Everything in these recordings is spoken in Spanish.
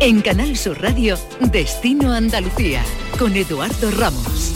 En Canal Sur Radio, Destino Andalucía, con Eduardo Ramos.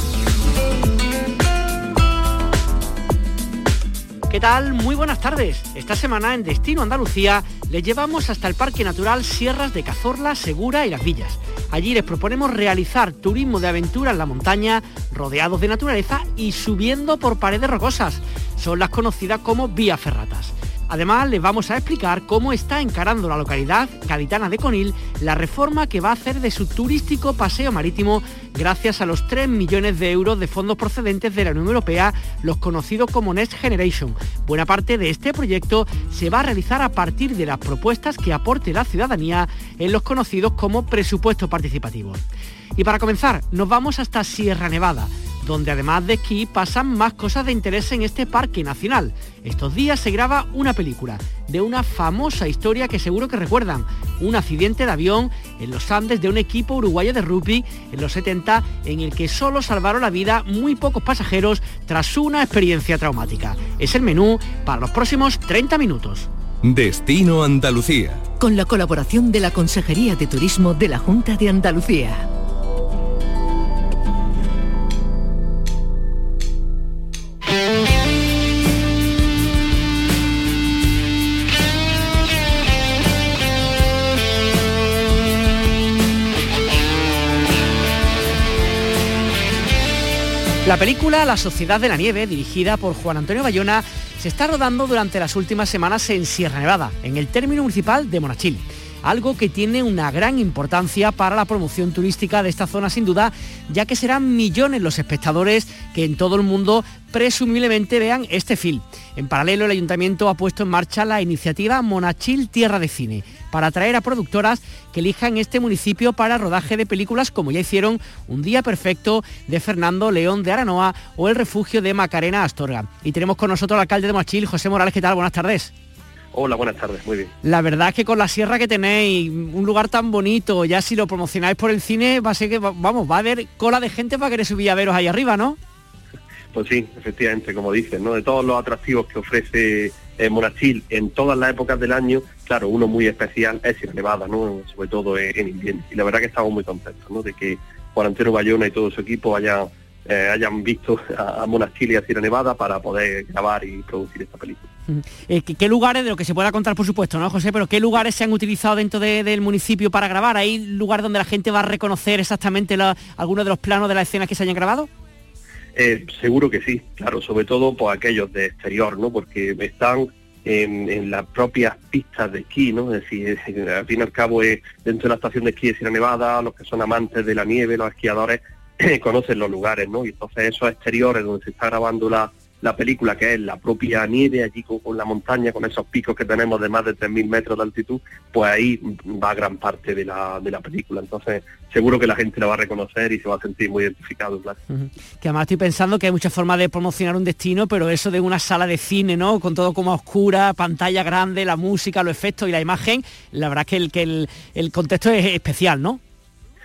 ¿Qué tal? Muy buenas tardes. Esta semana en Destino Andalucía les llevamos hasta el Parque Natural Sierras de Cazorla, Segura y Las Villas. Allí les proponemos realizar turismo de aventura en la montaña, rodeados de naturaleza y subiendo por paredes rocosas. Son las conocidas como vías ferratas. Además, les vamos a explicar cómo está encarando la localidad gaditana de Conil la reforma que va a hacer de su turístico paseo marítimo gracias a los 3 millones de euros de fondos procedentes de la Unión Europea, los conocidos como Next Generation. Buena parte de este proyecto se va a realizar a partir de las propuestas que aporte la ciudadanía en los conocidos como presupuestos participativos. Y para comenzar, nos vamos hasta Sierra Nevada donde además de esquí pasan más cosas de interés en este parque nacional. Estos días se graba una película de una famosa historia que seguro que recuerdan, un accidente de avión en los Andes de un equipo uruguayo de rugby en los 70 en el que solo salvaron la vida muy pocos pasajeros tras una experiencia traumática. Es el menú para los próximos 30 minutos. Destino Andalucía. Con la colaboración de la Consejería de Turismo de la Junta de Andalucía. La película La Sociedad de la Nieve, dirigida por Juan Antonio Bayona, se está rodando durante las últimas semanas en Sierra Nevada, en el término municipal de Monachil algo que tiene una gran importancia para la promoción turística de esta zona sin duda, ya que serán millones los espectadores que en todo el mundo presumiblemente vean este film. En paralelo, el ayuntamiento ha puesto en marcha la iniciativa Monachil Tierra de Cine, para atraer a productoras que elijan este municipio para rodaje de películas como ya hicieron Un Día Perfecto de Fernando León de Aranoa o El Refugio de Macarena Astorga. Y tenemos con nosotros al alcalde de Monachil, José Morales, ¿qué tal? Buenas tardes. Hola, buenas tardes, muy bien. La verdad es que con la sierra que tenéis, un lugar tan bonito, ya si lo promocionáis por el cine, va a ser que, vamos, va a haber cola de gente para querer subir a veros ahí arriba, ¿no? Pues sí, efectivamente, como dicen, ¿no? De todos los atractivos que ofrece eh, Monachil en todas las épocas del año, claro, uno muy especial es Sierra Nevada, ¿no? Sobre todo en, invierno. Y la verdad que estamos muy contentos, ¿no? De que Juan Antonio Bayona y todo su equipo hayan, eh, hayan visto a, a Monachil y a Sierra Nevada para poder grabar y producir esta película. Eh, ¿qué, lugares, de lo que se pueda contar por supuesto, ¿no, José? Pero ¿qué lugares se han utilizado dentro del municipio para grabar? ¿Hay lugares donde la gente va a reconocer exactamente algunos de los planos de las escenas que se hayan grabado? Eh, seguro que sí, claro, sobre todo por aquellos de exterior, ¿no? Porque están en, las propias pistas de esquí, ¿no? Es decir, al fin y al cabo es dentro de la estación de esquí de Sierra Nevada, los que son amantes de la nieve, los esquiadores, conocen los lugares, ¿no? Y entonces esos exteriores donde se está grabando la, la película, que es la propia nieve, allí con, la montaña, con esos picos que tenemos de más de 3.000 metros de altitud, pues ahí va gran parte de la, de la película. Entonces, seguro que la gente la va a reconocer y se va a sentir muy identificado. Que además estoy pensando que hay muchas formas de promocionar un destino, pero eso de una sala de cine, ¿no? Con todo como oscura, pantalla grande, la música, los efectos y la imagen, la verdad es que el, que el, contexto es especial, ¿no?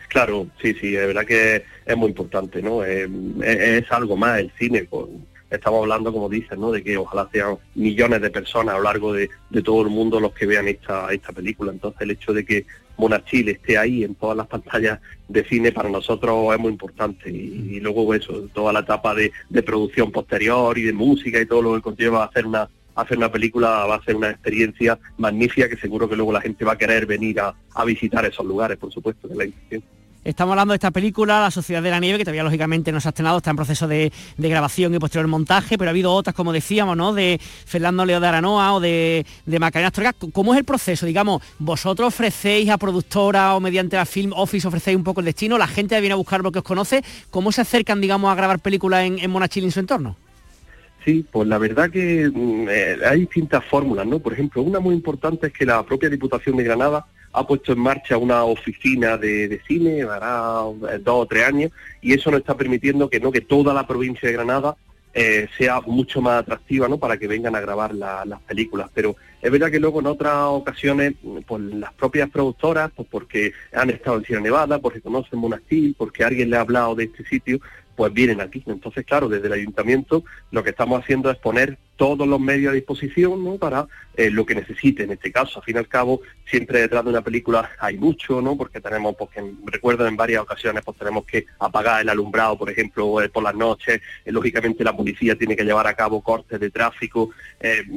Claro, sí, sí, es verdad que es muy importante, ¿no? es, es algo más el cine con estamos hablando, como dices, ¿no? de que ojalá sean millones de personas a lo largo de, todo el mundo los que vean esta, esta película. Entonces el hecho de que Monachil esté ahí en todas las pantallas de cine para nosotros es muy importante. Y, luego eso, toda la etapa de, producción posterior y de música y todo lo que conlleva hacer una hacer una película va a ser una experiencia magnífica que seguro que luego la gente va a querer venir a, a visitar esos lugares, por supuesto, de la intención. Estamos hablando de esta película, La Sociedad de la Nieve, que todavía lógicamente no se ha estrenado, está en proceso de, grabación y posterior montaje, pero ha habido otras, como decíamos, ¿no? De Fernando Leo de Aranoa o de, Macarena Astorga. ¿Cómo es el proceso? Digamos, vosotros ofrecéis a productora o mediante la Film Office ofrecéis un poco el destino, la gente viene a buscar lo que os conoce. ¿Cómo se acercan, digamos, a grabar películas en, en Monachil y en su entorno? Sí, pues la verdad que mm, eh, hay distintas fórmulas, ¿no? Por ejemplo, una muy importante es que la propia Diputación de Granada ha puesto en marcha una oficina de, cine, hará eh, dos o tres años, y eso nos está permitiendo que no que toda la provincia de Granada eh, sea mucho más atractiva ¿no? para que vengan a grabar las películas. Pero es verdad que luego en otras ocasiones, pues las propias productoras, pues porque han estado en Sierra Nevada, porque conocen Monastil, porque alguien le ha hablado de este sitio, pues vienen aquí. Entonces, claro, desde el ayuntamiento lo que estamos haciendo es poner todos los medios a disposición ¿no? para eh, lo que necesite en este caso. Al fin y al cabo, siempre detrás de una película hay mucho, ¿no? Porque tenemos, porque pues, recuerdo en varias ocasiones, pues tenemos que apagar el alumbrado, por ejemplo, eh, por las noches. Eh, lógicamente la policía tiene que llevar a cabo cortes de tráfico,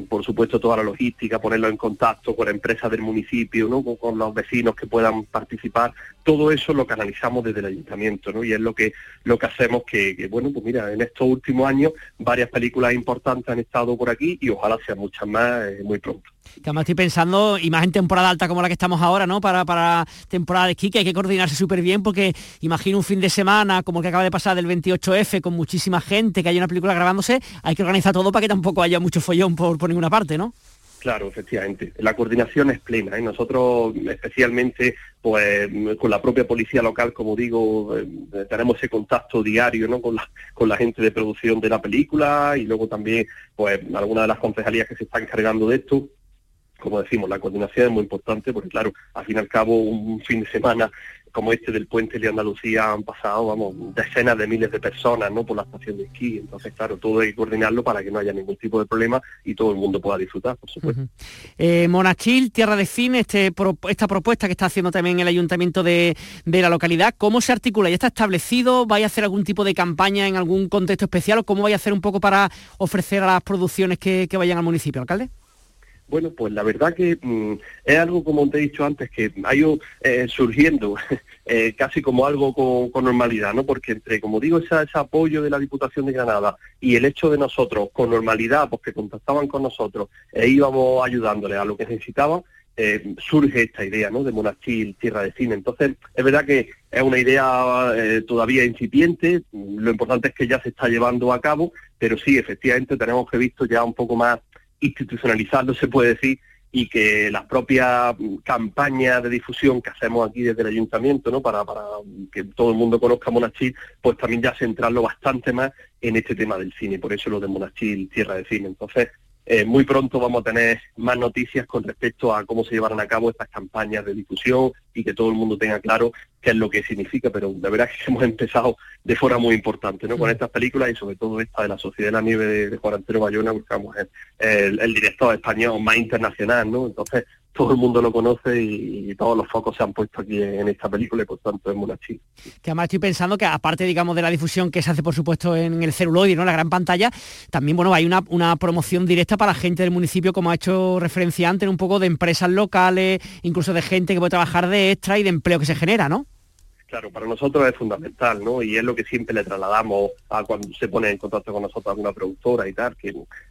por supuesto toda la logística, ponerlo en contacto con empresas del municipio, ¿no? Con, los vecinos que puedan participar. Todo eso lo canalizamos desde el ayuntamiento, ¿no? Y es lo que lo que hacemos que, bueno, pues mira, en estos últimos años varias películas importantes han estado por aquí y ojalá sean muchas más eh, muy pronto. Que además estoy pensando, y más en temporada alta como la que estamos ahora, ¿no? Para, para temporada de esquí, que hay que coordinarse súper bien, porque imagino un fin de semana como el que acaba de pasar del 28F, con muchísima gente, que hay una película grabándose, hay que organizar todo para que tampoco haya mucho follón por, por ninguna parte, ¿no? Claro, efectivamente. La coordinación es plena. ¿eh? Nosotros, especialmente, pues con la propia policía local, como digo, eh, tenemos ese contacto diario ¿no? con, la, gente de producción de la película y luego también, pues, algunas de las concejalías que se están encargando de esto como decimos, la coordinación es muy importante porque, claro, al fin y al cabo, un fin de semana como este del puente de Andalucía han pasado, vamos, decenas de miles de personas, ¿no? Por la estación de esquí. Entonces, claro, todo hay que coordinarlo para que no haya ningún tipo de problema y todo el mundo pueda disfrutar, por supuesto. Eh, Monachil, Tierra de Cine, este, esta propuesta que está haciendo también el ayuntamiento de, la localidad, ¿cómo se articula? ¿Ya está establecido? ¿Vaya a hacer algún tipo de campaña en algún contexto especial o cómo vaya a hacer un poco para ofrecer a las producciones que vayan al municipio, alcalde? Bueno, pues la verdad que mm, es algo, como te he dicho antes, que ha ido eh, surgiendo eh, casi como algo con, normalidad, ¿no? Porque entre, como digo, ese, apoyo de la Diputación de Granada y el hecho de nosotros, con normalidad, porque contactaban con nosotros e íbamos ayudándoles a lo que necesitaban, eh, surge esta idea, ¿no? De Monachil, Tierra de Cine. Entonces, es verdad que es una idea todavía incipiente, lo importante es que ya se está llevando a cabo, pero sí, efectivamente, tenemos que visto ya un poco más institucionalizarlo, se puede decir, y que las propias campañas de difusión que hacemos aquí desde el ayuntamiento, ¿no? Para, para que todo el mundo conozca Monachil, pues también ya centrarlo bastante más en este tema del cine, por eso lo de Monachil, Tierra de Cine. Entonces, eh, muy pronto vamos a tener más noticias con respecto a cómo se llevarán a cabo estas campañas de difusión y que todo el mundo tenga claro qué es lo que significa, pero de verdad que hemos empezado de forma muy importante ¿no? con estas películas y sobre todo esta de la Sociedad de la Nieve de, Juan Antonio Bayona, buscamos el, el, director español más internacional, ¿no? Entonces todo el mundo lo conoce y, todos los focos se han puesto aquí en, esta película y por tanto es Monachil. Que además estoy pensando que aparte, digamos, de la difusión que se hace, por supuesto, en el celuloide, ¿no? La gran pantalla, también, bueno, hay una, una promoción directa para la gente del municipio, como ha hecho referencia antes, un poco de empresas locales, incluso de gente que puede trabajar de extra y de empleo que se genera, ¿no? Claro, para nosotros es fundamental, ¿no? Y es lo que siempre le trasladamos a cuando se pone en contacto con nosotros alguna productora y tal, que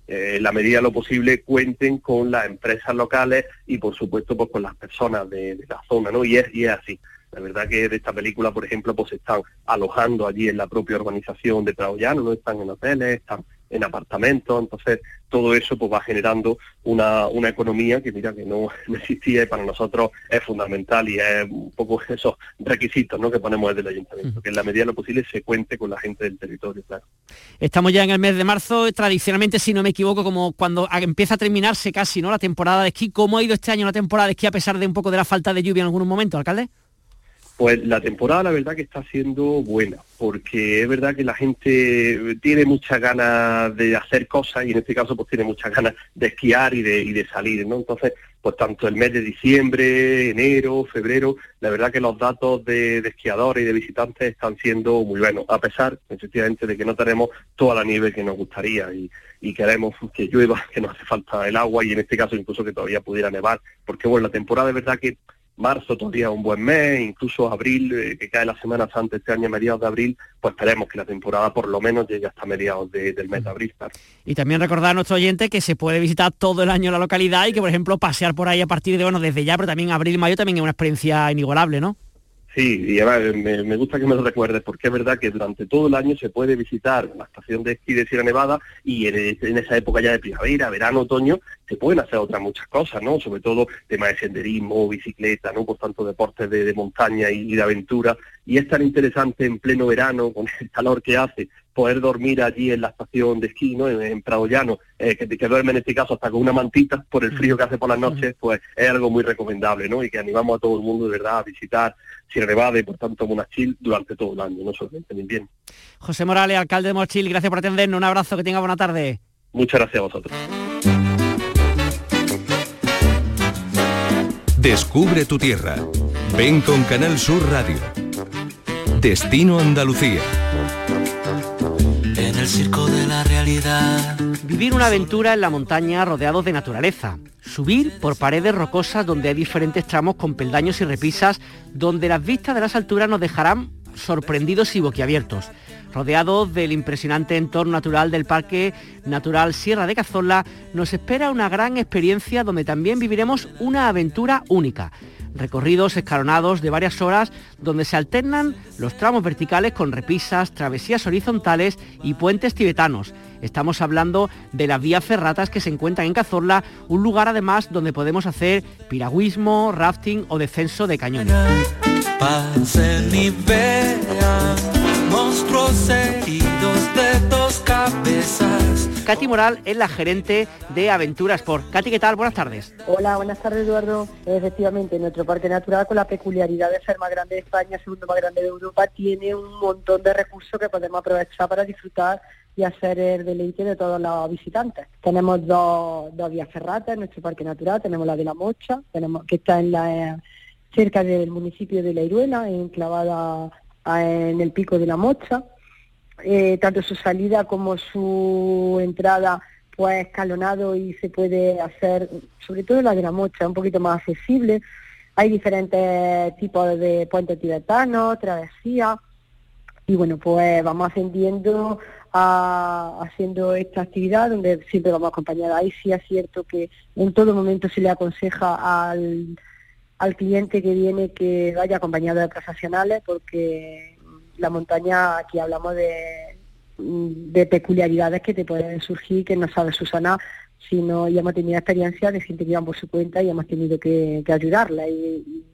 eh, en la medida de lo posible cuenten con las empresas locales y por supuesto pues con las personas de, la zona, ¿no? Y es, y es así. La verdad que de esta película, por ejemplo, pues están alojando allí en la propia organización de Traollano, no están en hoteles, están en apartamentos, entonces todo eso pues va generando una, una economía que mira que no, existía y para nosotros es fundamental y es un poco esos requisitos ¿no? que ponemos desde el ayuntamiento, que en la medida de lo posible se cuente con la gente del territorio, claro. Estamos ya en el mes de marzo, tradicionalmente, si no me equivoco, como cuando empieza a terminarse casi ¿no? la temporada de esquí, ¿cómo ha ido este año la temporada de esquí a pesar de un poco de la falta de lluvia en algún momento, alcalde? Pues la temporada la verdad que está siendo buena, porque es verdad que la gente tiene muchas ganas de hacer cosas y en este caso pues tiene muchas ganas de esquiar y de, y de salir, ¿no? Entonces, pues tanto el mes de diciembre, enero, febrero, la verdad que los datos de, esquiadores y de visitantes están siendo muy buenos, a pesar, efectivamente, de que no tenemos toda la nieve que nos gustaría y, y queremos que llueva, que nos hace falta el agua y en este caso incluso que todavía pudiera nevar, porque bueno, la temporada de verdad que marzo todavía un buen mes, incluso abril, eh, que cae las semanas antes este año, mediados de abril, pues esperemos que la temporada por lo menos llegue hasta mediados del mes de abril. Y también recordar a nuestro oyente que se puede visitar todo el año la localidad y que, por ejemplo, pasear por ahí a partir de, bueno, desde ya, pero también abril, mayo también es una experiencia inigualable, ¿no? Sí, y además me, gusta que me lo recuerdes porque es verdad que durante todo el año se puede visitar la estación de esquí de Sierra Nevada y en, esa época ya de primavera, verano, otoño, se pueden hacer otras muchas cosas, ¿no? Sobre todo temas de senderismo, bicicleta, ¿no? Por tanto deportes de, montaña y, de aventura. Y es tan interesante en pleno verano, con el calor que hace, poder dormir allí en la estación de esquí, ¿no? en, Prado Llano, eh, que, que duerme en este caso hasta con una mantita por el frío que hace por las noches, pues es algo muy recomendable, ¿no? Y que animamos a todo el mundo de verdad a visitar Sierra Nevada y por tanto Monachil durante todo el año, no solamente en invierno. José Morales, alcalde de Monachil, gracias por atendernos, un abrazo, que tenga buena tarde. Muchas gracias a vosotros. Descubre tu tierra. Ven con Canal Sur Radio. Destino Andalucía circo de la realidad. Vivir una aventura en la montaña rodeados de naturaleza. Subir por paredes rocosas donde hay diferentes tramos con peldaños y repisas, donde las vistas de las alturas nos dejarán sorprendidos y boquiabiertos. Rodeados del impresionante entorno natural del Parque Natural Sierra de Cazorla, nos espera una gran experiencia donde también viviremos una aventura única recorridos escalonados de varias horas donde se alternan los tramos verticales con repisas, travesías horizontales y puentes tibetanos. Estamos hablando de las vías ferratas que se encuentran en Cazorla, un lugar además donde podemos hacer piragüismo, rafting o descenso de cañones monstruos heridos de dos cabezas. Katy Moral es la gerente de Aventuras por. Katy, ¿qué tal? Buenas tardes. Hola, buenas tardes, Eduardo. Efectivamente, nuestro parque natural, con la peculiaridad de ser más grande de España, segundo más grande de Europa, tiene un montón de recursos que podemos aprovechar para disfrutar y hacer el deleite de todos los visitantes. Tenemos dos, vías ferratas en nuestro parque natural, tenemos la de la Mocha, tenemos que está en la cerca del municipio de La Iruela, enclavada en el pico de la Mocha. Eh, tanto su salida como su entrada pues escalonado y se puede hacer, sobre todo la de la Mocha, un poquito más accesible. Hay diferentes tipos de puentes tibetanos, travesía y bueno, pues vamos ascendiendo a, haciendo esta actividad donde siempre vamos acompañados. Ahí sí es cierto que en todo momento se le aconseja al al cliente que viene que vaya acompañado de profesionales porque la montaña, aquí hablamos de, de peculiaridades que te pueden surgir que no sabes Susana sino ya hemos tenido experiencia de gente que iban por su cuenta y hemos tenido que, que ayudarle y,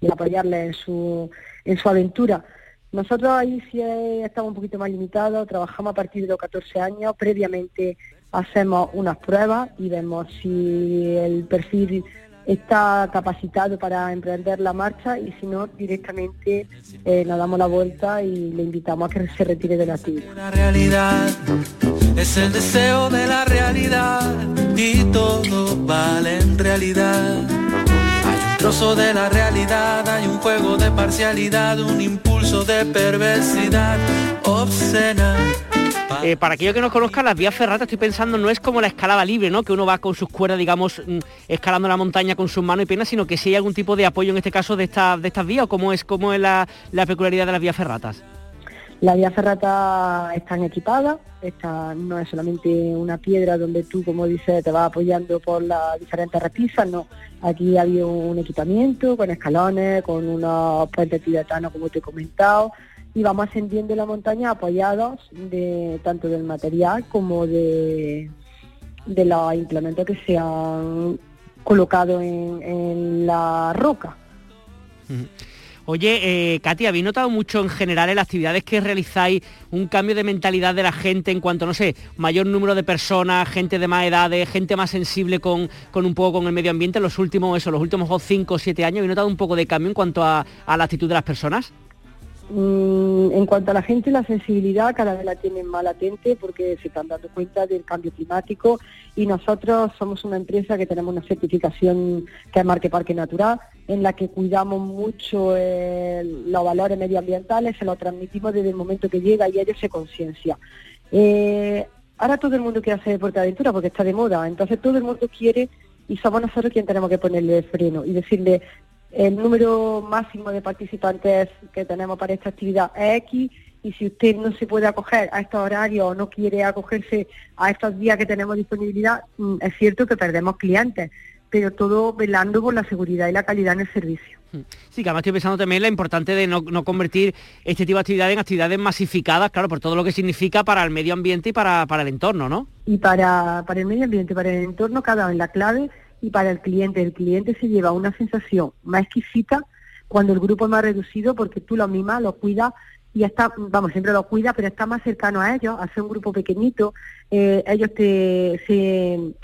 y, apoyarle en su, en su aventura. Nosotros ahí sí estamos un poquito más limitados, trabajamos a partir de los 14 años, previamente hacemos unas pruebas y vemos si el perfil está capacitado para emprender la marcha y si no, directamente eh, nos damos la vuelta y le invitamos a que se retire de la actividad. realidad es el deseo de la realidad y todo vale en realidad. Hay un trozo de la realidad, hay un juego de parcialidad, un impulso de perversidad obscena eh, para aquellos que no conozcan, las vías ferratas, estoy pensando, no es como la escalada libre, ¿no? Que uno va con sus cuerdas, digamos, mm, escalando la montaña con sus manos y piernas, sino que si hay algún tipo de apoyo en este caso de, de estas vías, o cómo es, cómo es la, peculiaridad de las vías ferratas. Las vías ferratas están equipadas, esta no es solamente una piedra donde tú, como dices, te vas apoyando por las diferentes repisas, no. Aquí había un equipamiento con escalones, con unos puentes tibetanos, como te he comentado, y vamos ascendiendo la montaña apoyados de tanto del material como de, de los implementos que se han colocado en, la roca. Oye, eh, Katy, ¿habéis notado mucho en general en las actividades que realizáis un cambio de mentalidad de la gente en cuanto, no sé, mayor número de personas, gente de más edades, gente más sensible con, con un poco con el medio ambiente en los últimos, eso, los últimos 5 o 7 años? ¿Habéis notado un poco de cambio en cuanto a, a la actitud de las personas? Mm, en cuanto a la gente, la sensibilidad cada vez la tienen más latente porque se están dando cuenta del cambio climático y nosotros somos una empresa que tenemos una certificación que es Marque Parque Natural, en la que cuidamos mucho los valores medioambientales, se lo transmitimos desde el momento que llega y ellos se conciencia. Eh, ahora todo el mundo quiere hacer deporte de aventura porque está de moda, entonces todo el mundo quiere y somos nosotros quienes tenemos que ponerle freno y decirle el número máximo de participantes que tenemos para esta actividad es X y si usted no se puede acoger a estos horarios o no quiere acogerse a estos días que tenemos disponibilidad, mm, es cierto que perdemos clientes, pero todo velando por la seguridad y la calidad en el servicio. Sí, que además estoy pensando también la importante de no, convertir este tipo de actividades en actividades masificadas, claro, por todo lo que significa para el medio ambiente y para, para el entorno, ¿no? Y para, para el medio ambiente, para el entorno, cada vez la clave y para el cliente. El cliente se lleva una sensación más exquisita cuando el grupo es más reducido porque tú lo mimas, lo cuidas y está, vamos, siempre lo cuida, pero está más cercano a ellos, hace un grupo pequeñito, eh, ellos te, se,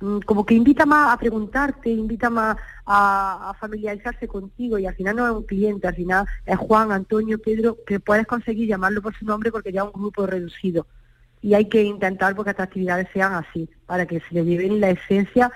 mm, como que invita más a preguntarte, invita más a, familiarizarse contigo y al final no es un cliente, al final es Juan, Antonio, Pedro, que puedes conseguir llamarlo por su nombre porque ya es un grupo reducido. Y hay que intentar porque estas actividades sean así, para que se le lleven la esencia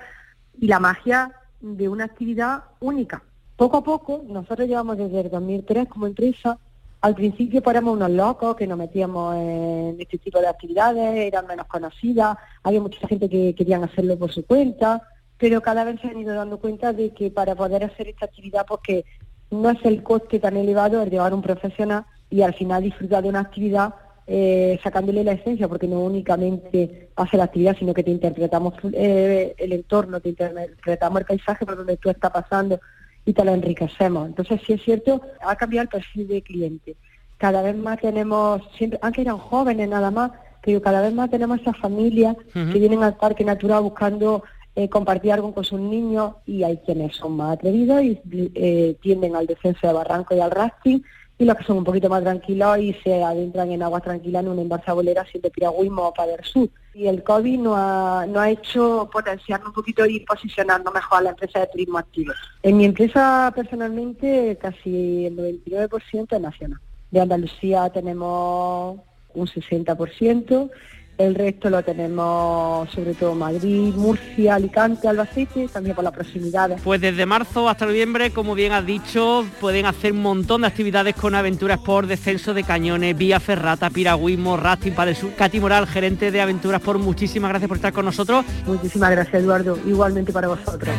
y la magia de una actividad única. Poco a poco, nosotros llevamos desde el 2003 como empresa al principio éramos unos locos que nos metíamos en este tipo de actividades, eran menos conocidas, había mucha gente que querían hacerlo por su cuenta, pero cada vez se han ido dando cuenta de que para poder hacer esta actividad, porque no es el coste tan elevado el llevar un profesional y al final disfrutar de una actividad eh, sacándole la esencia, porque no únicamente hace la actividad, sino que te interpretamos eh, el entorno, te interpretamos el paisaje por donde tú estás pasando, y te lo enriquecemos. Entonces, sí es cierto, ha cambiado el perfil de cliente. Cada vez más tenemos, siempre, aunque eran jóvenes nada más, pero cada vez más tenemos esas familias que vienen al parque natural buscando eh, compartir algo con sus niños y hay quienes son más atrevidos y eh, tienden al descenso de barranco y al rafting y los que son un poquito más tranquilos y se adentran en aguas tranquilas en una embarca bolera sin de piragüismo o el sur. Y el COVID nos ha, no ha hecho potenciarnos un poquito y posicionarnos mejor a la empresa de turismo activo. En mi empresa personalmente casi el 99% es nacional. De Andalucía tenemos un 60%, el resto lo tenemos sobre todo Madrid, Murcia, Alicante, Albacete, también por la proximidad. Pues desde marzo hasta noviembre, como bien has dicho, pueden hacer un montón de actividades con aventuras por descenso de cañones, vía ferrata, piragüismo, rafting para el sur. Katy Moral, gerente de aventuras por muchísimas gracias por estar con nosotros. Muchísimas gracias Eduardo, igualmente para vosotros.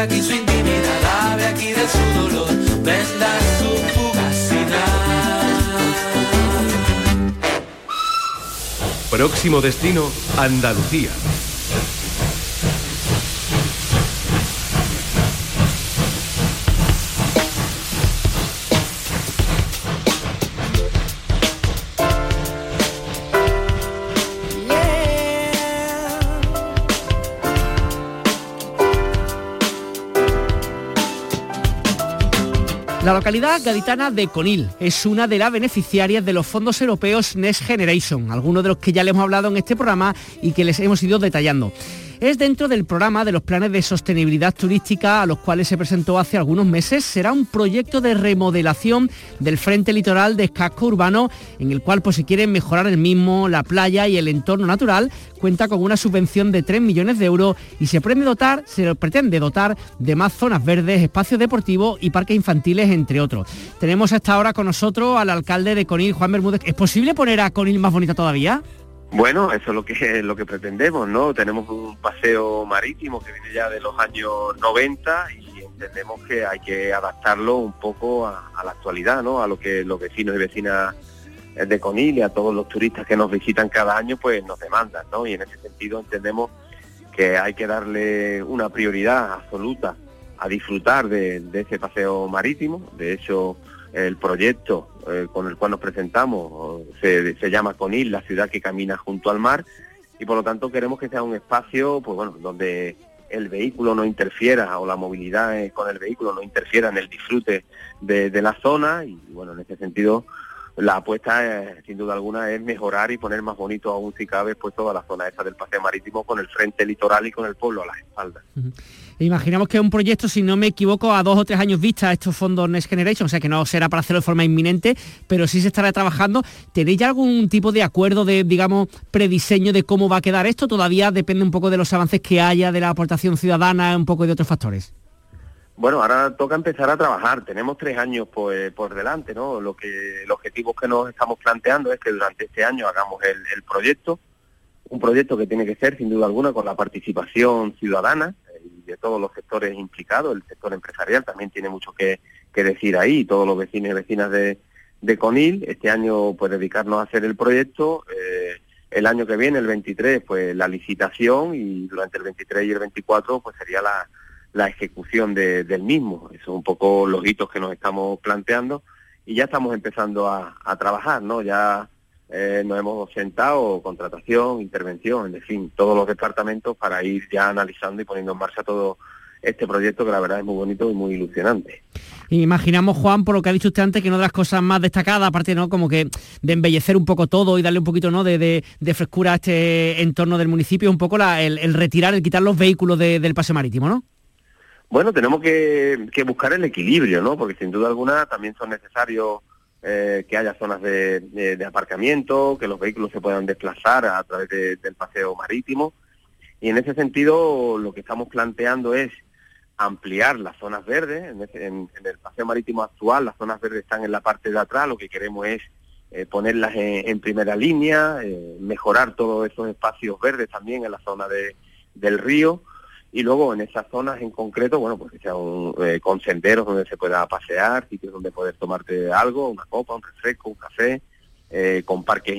Aquí su intimidad, ave aquí de su dolor, venda su fugacidad. Próximo destino, Andalucía. La localidad gaditana de Conil es una de las beneficiarias de los fondos europeos Next Generation, algunos de los que ya le hemos hablado en este programa y que les hemos ido detallando es dentro del programa de los planes de sostenibilidad turística a los cuales se presentó hace algunos meses. Será un proyecto de remodelación del frente litoral de casco urbano en el cual pues, se quiere mejorar el mismo, la playa y el entorno natural. Cuenta con una subvención de 3 millones de euros y se pretende dotar, se pretende dotar de más zonas verdes, espacios deportivos y parques infantiles, entre otros. Tenemos hasta ahora con nosotros al alcalde de Conil, Juan Bermúdez. ¿Es posible poner a Conil más bonita todavía? Bueno, eso es lo que lo que pretendemos, ¿no? Tenemos un paseo marítimo que viene ya de los años 90 y entendemos que hay que adaptarlo un poco a, la actualidad, ¿no? A lo que los vecinos y vecinas de Conil y a todos los turistas que nos visitan cada año, pues nos demandan, ¿no? Y en ese sentido entendemos que hay que darle una prioridad absoluta a disfrutar de, de ese paseo marítimo. De hecho, el proyecto eh, con el cual nos presentamos se, se, llama Conil, la ciudad que camina junto al mar, y por lo tanto queremos que sea un espacio pues bueno, donde el vehículo no interfiera o la movilidad eh, con el vehículo no interfiera en el disfrute de, de la zona y bueno, en ese sentido la apuesta, sin duda alguna, es mejorar y poner más bonito aún si cabe pues toda la zona esa del paseo marítimo con el frente litoral y con el pueblo a las espaldas. Imaginamos que es un proyecto, si no me equivoco, a dos o tres años vista estos fondos Next Generation, o sea que no será para hacerlo de forma inminente, pero sí se estará trabajando. ¿Tenéis ya algún tipo de acuerdo de, digamos, prediseño de cómo va a quedar esto? Todavía depende un poco de los avances que haya, de la aportación ciudadana, un poco de otros factores. Bueno, ahora toca empezar a trabajar. Tenemos tres años pues, por delante, ¿no? Lo que el objetivo que nos estamos planteando es que durante este año hagamos el, proyecto, un proyecto que tiene que ser sin duda alguna con la participación ciudadana eh, y de todos los sectores implicados. El sector empresarial también tiene mucho que, decir ahí, todos los vecinos y vecinas de, de Conil, este año pues dedicarnos a hacer el proyecto, eh, el año que viene, el 23, pues la licitación y durante el 23 y el 24 pues sería la, la ejecución del mismo. Eso es un poco los hitos que nos estamos planteando y ya estamos empezando a, trabajar, ¿no? Ya eh, nos hemos sentado, contratación, intervención, en fin, todos los departamentos para ir ya analizando y poniendo en marcha todo este proyecto que la verdad es muy bonito y muy ilusionante. Imaginamos, Juan, por lo que ha dicho usted antes, que una de las cosas más destacadas, aparte ¿no? como que de embellecer un poco todo y darle un poquito ¿no? de, frescura a este entorno del municipio, un poco el, retirar, el quitar los vehículos del paseo marítimo, ¿no? Bueno, tenemos que, que, buscar el equilibrio, ¿no? Porque sin duda alguna también son necesarios eh, que haya zonas de, aparcamiento, que los vehículos se puedan desplazar a través del paseo marítimo. Y en ese sentido, lo que estamos planteando es ampliar las zonas verdes. En, el paseo marítimo actual, las zonas verdes están en la parte de atrás. Lo que queremos es eh, ponerlas en, primera línea, eh, mejorar todos esos espacios verdes también en la zona de, del río y luego en esas zonas en concreto, bueno, pues que sean eh, con senderos donde se pueda pasear, sitios donde poder tomarte algo, una copa, un refresco, un café, eh, con parques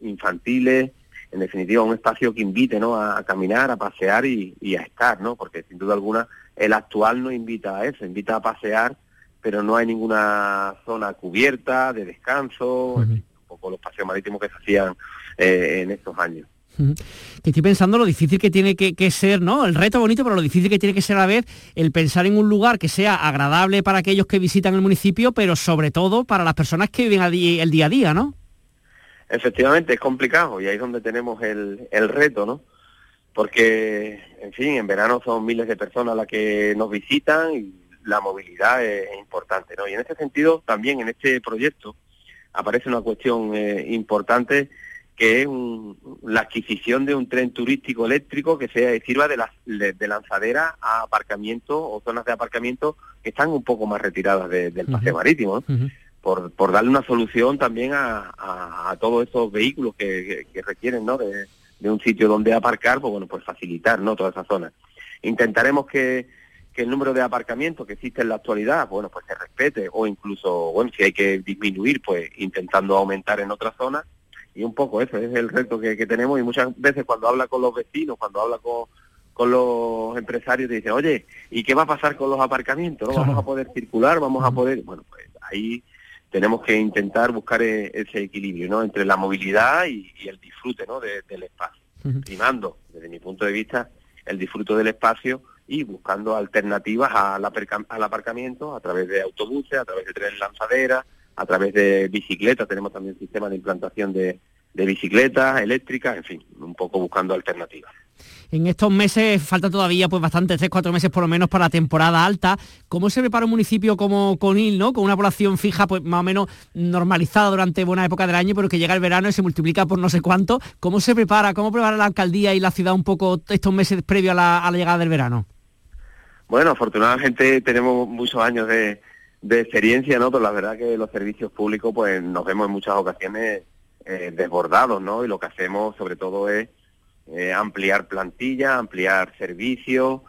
infantiles, en definitiva un espacio que invite ¿no? a, caminar, a pasear y, a estar, ¿no? porque sin duda alguna el actual no invita a eso, invita a pasear, pero no hay ninguna zona cubierta de descanso, un poco los paseos marítimos que se hacían eh, en estos años. Que estoy pensando lo difícil que tiene que, ser, ¿no? El reto bonito, pero lo difícil que tiene que ser a la el pensar en un lugar que sea agradable para aquellos que visitan el municipio, pero sobre todo para las personas que viven el día a día, ¿no? Efectivamente, es complicado y ahí es donde tenemos el, el reto, ¿no? Porque, en fin, en verano son miles de personas las que nos visitan y la movilidad es, importante, ¿no? Y en este sentido, también en este proyecto aparece una cuestión eh, importante que es la adquisición de un tren turístico eléctrico que sea sirva de, la, de, lanzadera a aparcamiento o zonas de aparcamiento que están un poco más retiradas del paseo marítimo, por, por darle una solución también a, a, todos esos vehículos que, requieren ¿no? de, un sitio donde aparcar, pues bueno, pues facilitar ¿no? toda esa zona. Intentaremos que, que el número de aparcamientos que existe en la actualidad, bueno, pues se respete o incluso, bueno, si hay que disminuir, pues intentando aumentar en otras zonas y un poco eso es el reto que, tenemos y muchas veces cuando habla con los vecinos, cuando habla con, con los empresarios, te dicen, oye, ¿y qué va a pasar con los aparcamientos? ¿No? ¿Vamos a poder circular? ¿Vamos a poder...? Bueno, pues ahí tenemos que intentar buscar e, ese equilibrio, ¿no? Entre la movilidad y, el disfrute, ¿no? del espacio. Primando, desde mi punto de vista, el disfrute del espacio y buscando alternativas al, al aparcamiento a través de autobuses, a través de trenes lanzaderas, a través de bicicletas, tenemos también sistema de implantación de, bicicletas eléctricas, en fin, un poco buscando alternativas. En estos meses falta todavía pues bastante, tres, cuatro meses por lo menos para la temporada alta. ¿Cómo se prepara un municipio como Conil, ¿no? con una población fija pues más o menos normalizada durante buena época del año, pero que llega el verano y se multiplica por no sé cuánto? ¿Cómo se prepara? ¿Cómo prepara la alcaldía y la ciudad un poco estos meses previos a la llegada del verano? Bueno, afortunadamente tenemos muchos años de, de experiencia, ¿no? Pero la verdad que los servicios públicos, pues nos vemos en muchas ocasiones eh, desbordados, ¿no? Y lo que hacemos sobre todo es eh, ampliar plantilla, ampliar servicios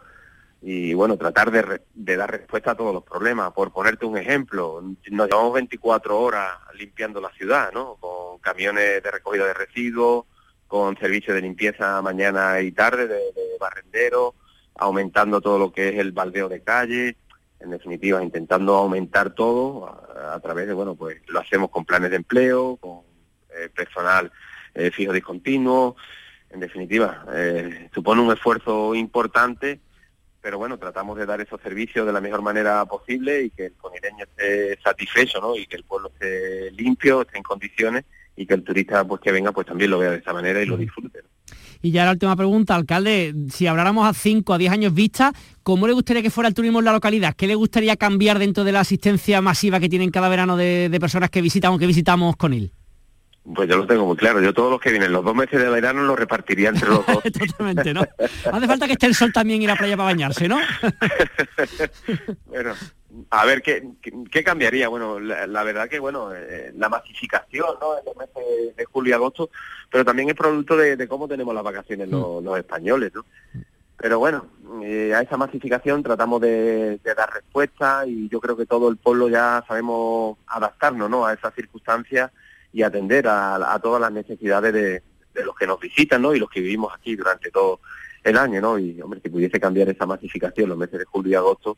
y, bueno, tratar de, de, dar respuesta a todos los problemas. Por ponerte un ejemplo, nos llevamos 24 horas limpiando la ciudad, ¿no? Con camiones de recogida de residuos, con servicios de limpieza mañana y tarde de, de barrenderos, aumentando todo lo que es el baldeo de calle en definitiva, intentando aumentar todo a, través de, bueno, pues lo hacemos con planes de empleo, con eh, personal eh, fijo discontinuo, en definitiva, eh, supone un esfuerzo importante, pero bueno, tratamos de dar esos servicios de la mejor manera posible y que el conireño esté satisfecho, ¿no? Y que el pueblo esté limpio, esté en condiciones y que el turista pues que venga pues también lo vea de esa manera y lo disfrute. Y ya la última pregunta, alcalde, si habláramos a 5 a 10 años vista, ¿cómo le gustaría que fuera el turismo en la localidad? ¿Qué le gustaría cambiar dentro de la asistencia masiva que tienen cada verano de, personas que visitan o que visitamos con él? Pues yo lo tengo muy claro. Yo todos los que vienen los dos meses de verano los repartiría entre los dos. Totalmente, ¿no? Hace falta que esté el sol también y la playa para bañarse, ¿no? bueno, a ver, ¿qué, qué, cambiaría? Bueno, la, verdad que, bueno, eh, la masificación, ¿no? En los meses de julio y agosto, pero también es producto de, cómo tenemos las vacaciones los, mm. españoles, ¿no? Pero bueno, eh, a esa masificación tratamos de, dar respuesta y yo creo que todo el pueblo ya sabemos adaptarnos ¿no? a esas circunstancias y atender a, todas las necesidades de, los que nos visitan ¿no? y los que vivimos aquí durante todo el año. ¿no? Y hombre, si pudiese cambiar esa masificación los meses de julio y agosto,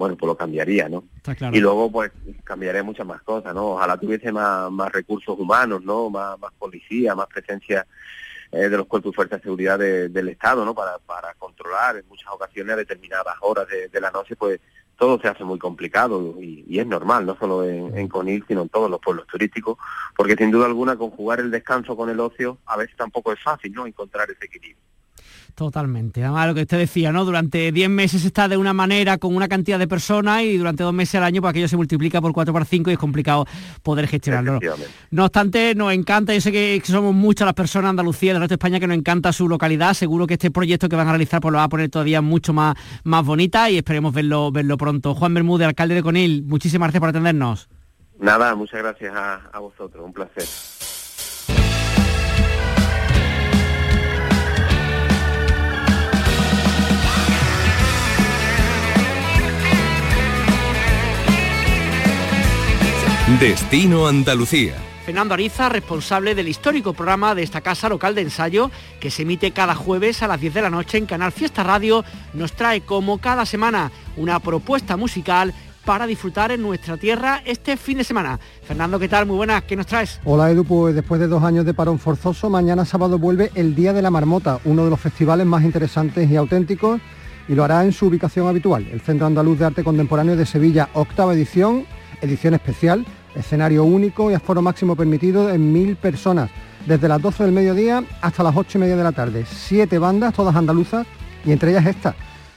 bueno, pues lo cambiaría, ¿no? Y luego, pues, cambiaría muchas más cosas, ¿no? Ojalá tuviese más, más recursos humanos, ¿no? Más, más policía, más presencia eh, de los cuerpos y fuerzas de seguridad del Estado, ¿no? Para, para controlar en muchas ocasiones a determinadas horas de, la noche, pues todo se hace muy complicado y, es normal, no solo en, en, Conil, sino en todos los pueblos turísticos, porque sin duda alguna conjugar el descanso con el ocio a veces tampoco es fácil, ¿no? Encontrar ese equilibrio. Totalmente. Además, lo que usted decía, ¿no? Durante 10 meses está de una manera con una cantidad de personas y durante dos meses al año, pues aquello se multiplica por 4 por 5 y es complicado poder gestionarlo. No obstante, nos encanta, yo sé que somos muchas las personas de Andalucía, del resto de España, que nos encanta su localidad. Seguro que este proyecto que van a realizar pues lo va a poner todavía mucho más, más bonita y esperemos verlo, verlo pronto. Juan Bermúdez, alcalde de Conil, muchísimas gracias por atendernos. Nada, muchas gracias a vosotros, un placer. Destino Andalucía. Fernando Ariza, responsable del histórico programa de esta casa local de ensayo que se emite cada jueves a las 10 de la noche en Canal Fiesta Radio, nos trae como cada semana una propuesta musical para disfrutar en nuestra tierra este fin de semana. Fernando, ¿qué tal? Muy buenas, ¿qué nos traes? Hola Edu, pues después de dos años de parón forzoso, mañana sábado vuelve el Día de la Marmota, uno de los festivales más interesantes y auténticos, y lo hará en su ubicación habitual, el Centro Andaluz de Arte Contemporáneo de Sevilla, octava edición, edición especial, Escenario único y aforo máximo permitido en mil personas, desde las 12 del mediodía hasta las 8 y media de la tarde. Siete bandas, todas andaluzas, y entre ellas esta,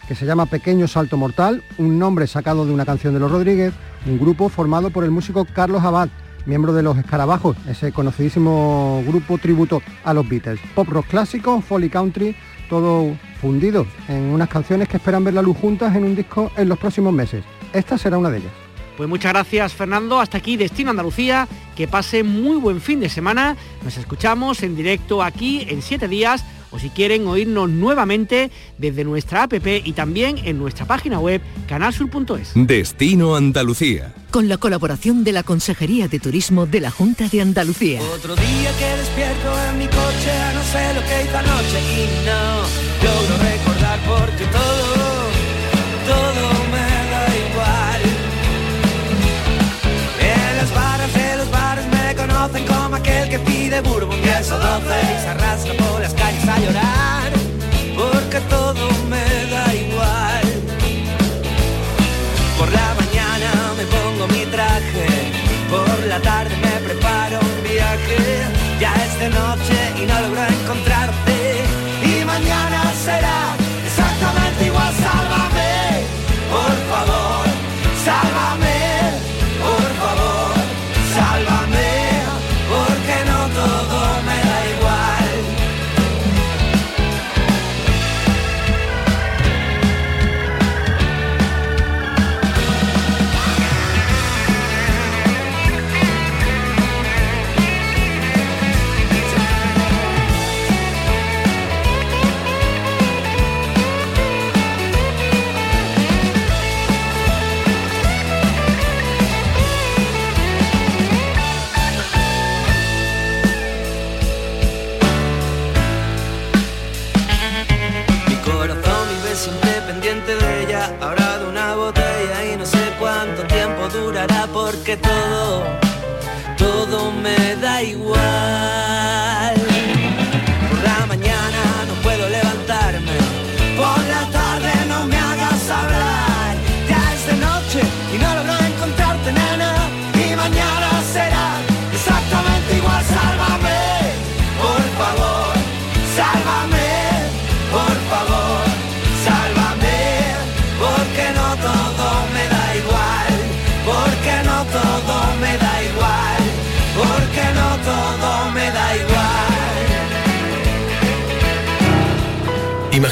que se llama Pequeño Salto Mortal, un nombre sacado de una canción de los Rodríguez, un grupo formado por el músico Carlos Abad, miembro de los Escarabajos, ese conocidísimo grupo tributo a los Beatles. Pop rock clásico, folly country, todo fundido en unas canciones que esperan ver la luz juntas en un disco en los próximos meses. Esta será una de ellas. Pues muchas gracias Fernando, hasta aquí Destino Andalucía, que pase muy buen fin de semana, nos escuchamos en directo aquí en siete días o si quieren oírnos nuevamente desde nuestra app y también en nuestra página web canalsur.es. Destino Andalucía. Con la colaboración de la Consejería de Turismo de la Junta de Andalucía. Otro día que despierto en mi coche, no sé lo que hizo anoche y no logro recordar porque todo, como aquel que pide bourbon y y se arrastra por las calles a llorar,